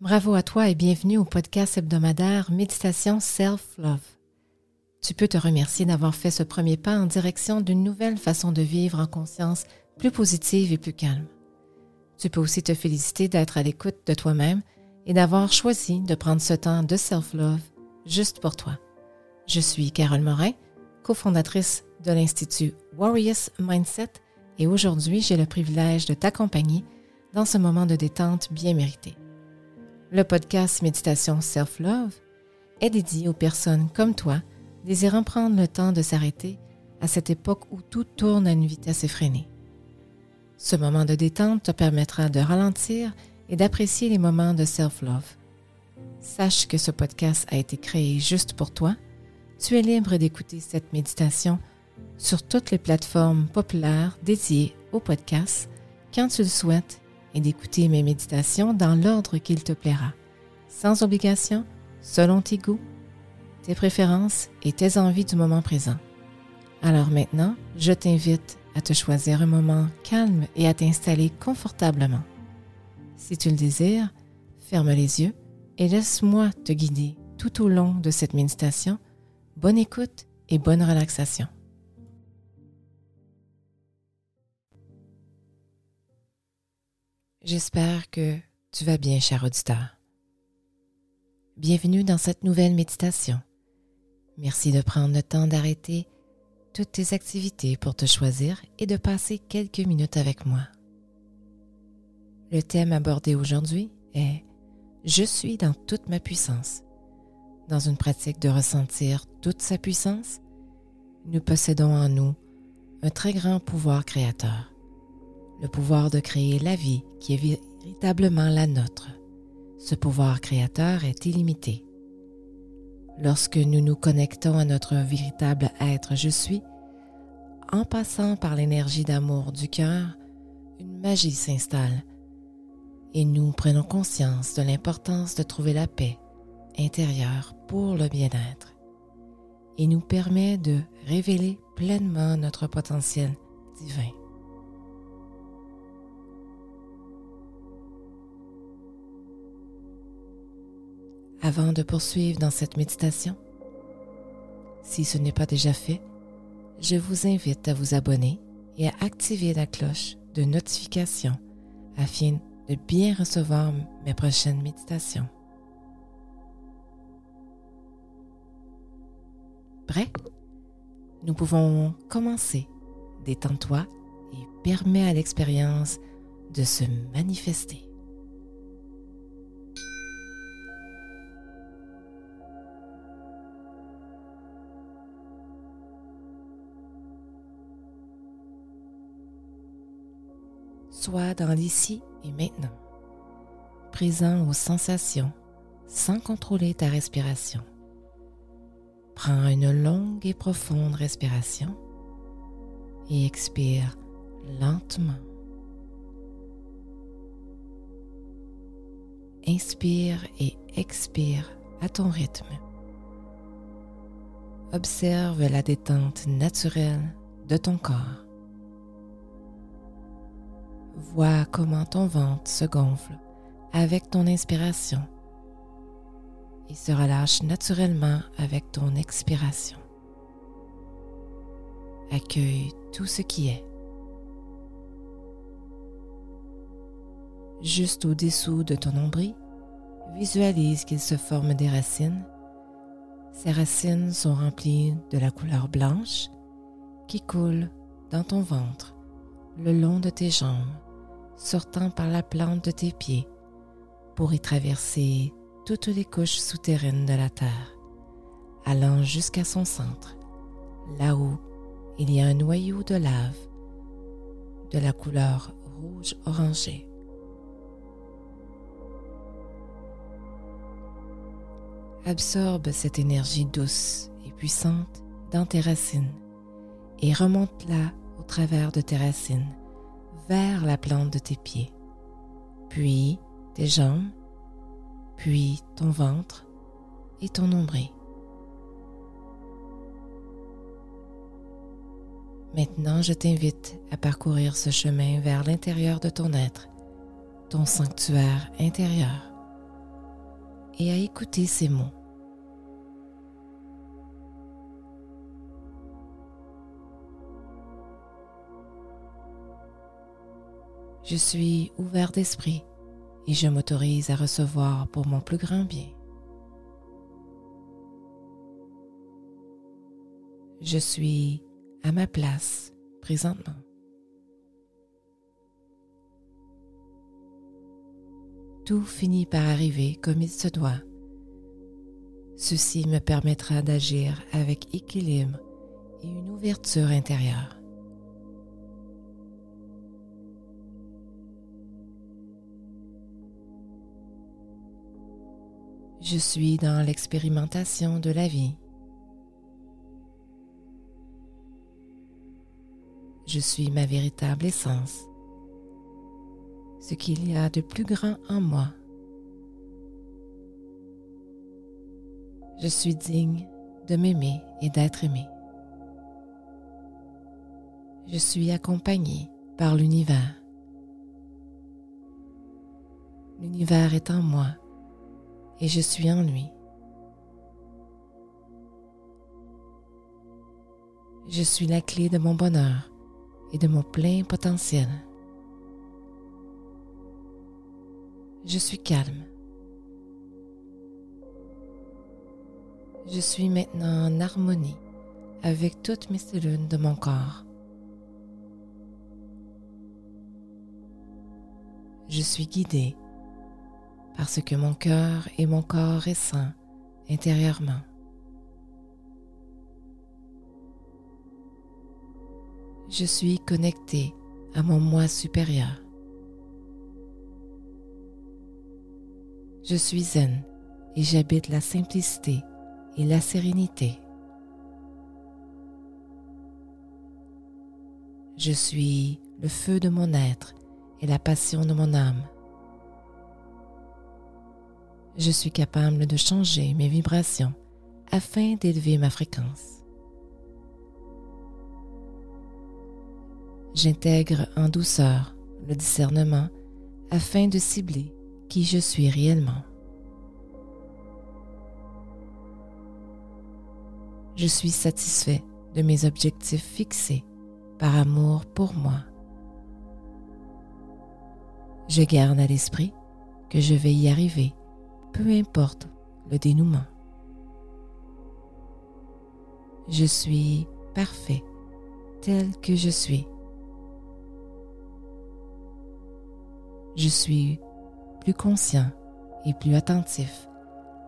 Bravo à toi et bienvenue au podcast hebdomadaire Méditation Self-Love. Tu peux te remercier d'avoir fait ce premier pas en direction d'une nouvelle façon de vivre en conscience plus positive et plus calme. Tu peux aussi te féliciter d'être à l'écoute de toi-même et d'avoir choisi de prendre ce temps de self-love juste pour toi. Je suis Carole Morin, cofondatrice de l'Institut Warriors Mindset et aujourd'hui j'ai le privilège de t'accompagner dans ce moment de détente bien mérité. Le podcast Méditation Self-Love est dédié aux personnes comme toi désirant prendre le temps de s'arrêter à cette époque où tout tourne à une vitesse effrénée. Ce moment de détente te permettra de ralentir et d'apprécier les moments de self-love. Sache que ce podcast a été créé juste pour toi. Tu es libre d'écouter cette méditation sur toutes les plateformes populaires dédiées au podcast quand tu le souhaites et d'écouter mes méditations dans l'ordre qu'il te plaira, sans obligation, selon tes goûts, tes préférences et tes envies du moment présent. Alors maintenant, je t'invite à te choisir un moment calme et à t'installer confortablement. Si tu le désires, ferme les yeux et laisse-moi te guider tout au long de cette méditation. Bonne écoute et bonne relaxation. J'espère que tu vas bien, cher auditeur. Bienvenue dans cette nouvelle méditation. Merci de prendre le temps d'arrêter toutes tes activités pour te choisir et de passer quelques minutes avec moi. Le thème abordé aujourd'hui est Je suis dans toute ma puissance. Dans une pratique de ressentir toute sa puissance, nous possédons en nous un très grand pouvoir créateur le pouvoir de créer la vie qui est véritablement la nôtre. Ce pouvoir créateur est illimité. Lorsque nous nous connectons à notre véritable être je suis, en passant par l'énergie d'amour du cœur, une magie s'installe et nous prenons conscience de l'importance de trouver la paix intérieure pour le bien-être et nous permet de révéler pleinement notre potentiel divin. Avant de poursuivre dans cette méditation. Si ce n'est pas déjà fait, je vous invite à vous abonner et à activer la cloche de notification afin de bien recevoir mes prochaines méditations. Prêt? Nous pouvons commencer. Détends-toi et permets à l'expérience de se manifester. Sois dans l'ici et maintenant, présent aux sensations sans contrôler ta respiration. Prends une longue et profonde respiration et expire lentement. Inspire et expire à ton rythme. Observe la détente naturelle de ton corps. Vois comment ton ventre se gonfle avec ton inspiration et se relâche naturellement avec ton expiration. Accueille tout ce qui est. Juste au-dessous de ton nombril, visualise qu'il se forme des racines. Ces racines sont remplies de la couleur blanche qui coule dans ton ventre le long de tes jambes sortant par la plante de tes pieds pour y traverser toutes les couches souterraines de la Terre, allant jusqu'à son centre, là où il y a un noyau de lave de la couleur rouge orangé. Absorbe cette énergie douce et puissante dans tes racines et remonte-la au travers de tes racines vers la plante de tes pieds, puis tes jambes, puis ton ventre et ton nombril. Maintenant, je t'invite à parcourir ce chemin vers l'intérieur de ton être, ton sanctuaire intérieur. et à écouter ces mots. Je suis ouvert d'esprit et je m'autorise à recevoir pour mon plus grand bien. Je suis à ma place présentement. Tout finit par arriver comme il se doit. Ceci me permettra d'agir avec équilibre et une ouverture intérieure. Je suis dans l'expérimentation de la vie. Je suis ma véritable essence, ce qu'il y a de plus grand en moi. Je suis digne de m'aimer et d'être aimé. Je suis accompagné par l'univers. L'univers est en moi et je suis en lui. Je suis la clé de mon bonheur et de mon plein potentiel. Je suis calme. Je suis maintenant en harmonie avec toutes mes cellules de mon corps. Je suis guidée parce que mon cœur et mon corps est sain intérieurement. Je suis connecté à mon moi supérieur. Je suis zen et j'habite la simplicité et la sérénité. Je suis le feu de mon être et la passion de mon âme. Je suis capable de changer mes vibrations afin d'élever ma fréquence. J'intègre en douceur le discernement afin de cibler qui je suis réellement. Je suis satisfait de mes objectifs fixés par amour pour moi. Je garde à l'esprit que je vais y arriver, peu importe le dénouement. Je suis parfait tel que je suis. Je suis plus conscient et plus attentif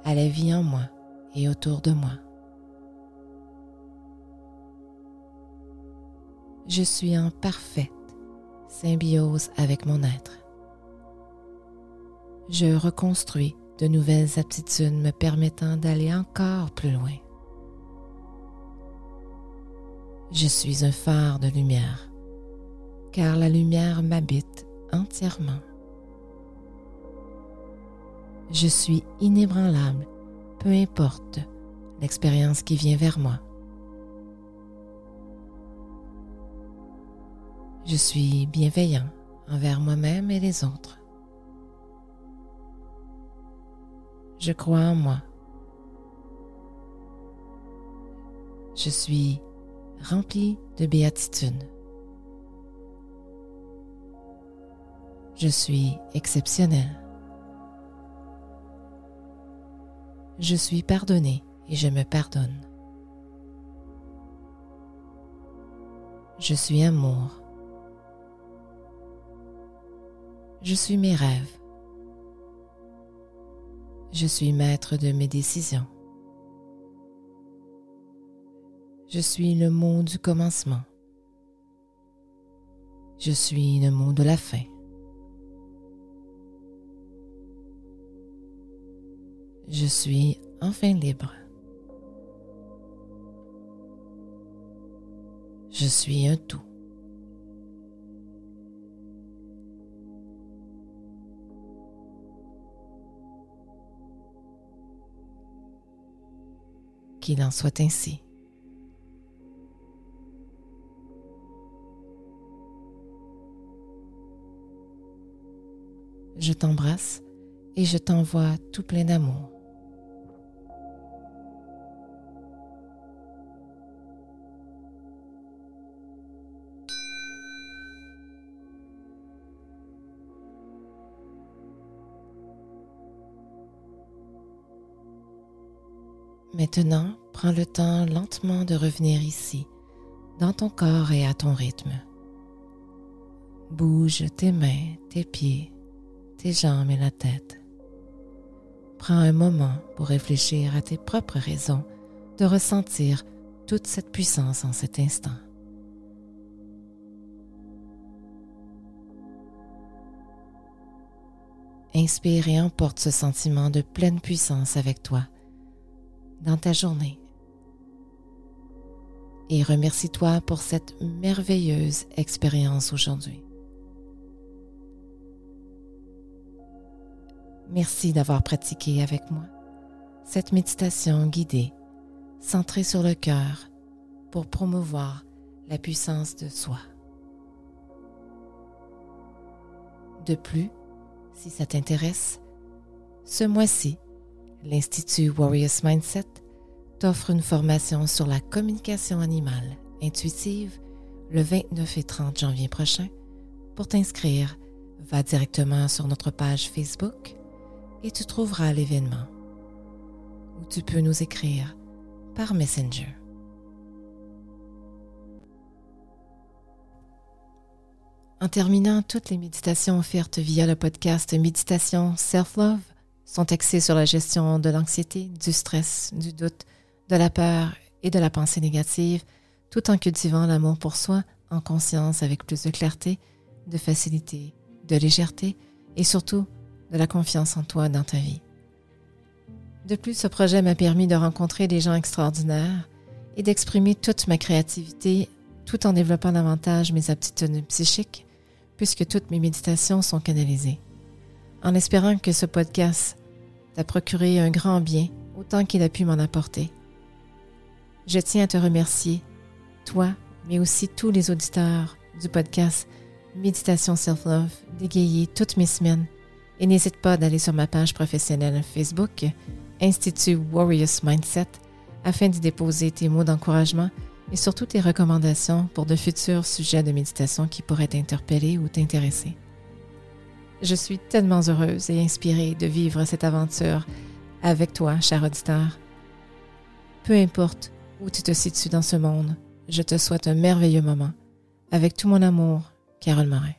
à la vie en moi et autour de moi. Je suis en parfaite symbiose avec mon être. Je reconstruis de nouvelles aptitudes me permettant d'aller encore plus loin. Je suis un phare de lumière, car la lumière m'habite entièrement. Je suis inébranlable, peu importe l'expérience qui vient vers moi. Je suis bienveillant envers moi-même et les autres. Je crois en moi. Je suis rempli de béatitude. Je suis exceptionnel. Je suis pardonné et je me pardonne. Je suis amour. Je suis mes rêves. Je suis maître de mes décisions. Je suis le mot du commencement. Je suis le mot de la fin. Je suis enfin libre. Je suis un tout. Qu'il en soit ainsi. Je t'embrasse et je t'envoie tout plein d'amour. Maintenant, prends le temps lentement de revenir ici, dans ton corps et à ton rythme. Bouge tes mains, tes pieds, tes jambes et la tête. Prends un moment pour réfléchir à tes propres raisons de ressentir toute cette puissance en cet instant. Inspire et emporte ce sentiment de pleine puissance avec toi dans ta journée. Et remercie-toi pour cette merveilleuse expérience aujourd'hui. Merci d'avoir pratiqué avec moi cette méditation guidée, centrée sur le cœur pour promouvoir la puissance de soi. De plus, si ça t'intéresse, ce mois-ci, l'Institut Warriors Mindset t'offre une formation sur la communication animale intuitive le 29 et 30 janvier prochain. Pour t'inscrire, va directement sur notre page Facebook et tu trouveras l'événement. Ou tu peux nous écrire par Messenger. En terminant, toutes les méditations offertes via le podcast Méditation Self-Love sont axées sur la gestion de l'anxiété, du stress, du doute, de la peur et de la pensée négative, tout en cultivant l'amour pour soi en conscience avec plus de clarté, de facilité, de légèreté et surtout de la confiance en toi dans ta vie. De plus, ce projet m'a permis de rencontrer des gens extraordinaires et d'exprimer toute ma créativité tout en développant davantage mes aptitudes psychiques, puisque toutes mes méditations sont canalisées. En espérant que ce podcast t'a procuré un grand bien autant qu'il a pu m'en apporter. Je tiens à te remercier, toi, mais aussi tous les auditeurs du podcast Méditation Self-Love, d'égayer toutes mes semaines et n'hésite pas d'aller sur ma page professionnelle Facebook, Institut Warriors Mindset, afin d'y déposer tes mots d'encouragement et surtout tes recommandations pour de futurs sujets de méditation qui pourraient t'interpeller ou t'intéresser. Je suis tellement heureuse et inspirée de vivre cette aventure avec toi, cher auditeur. Peu importe où tu te situes dans ce monde, je te souhaite un merveilleux moment. Avec tout mon amour, Carole Marin.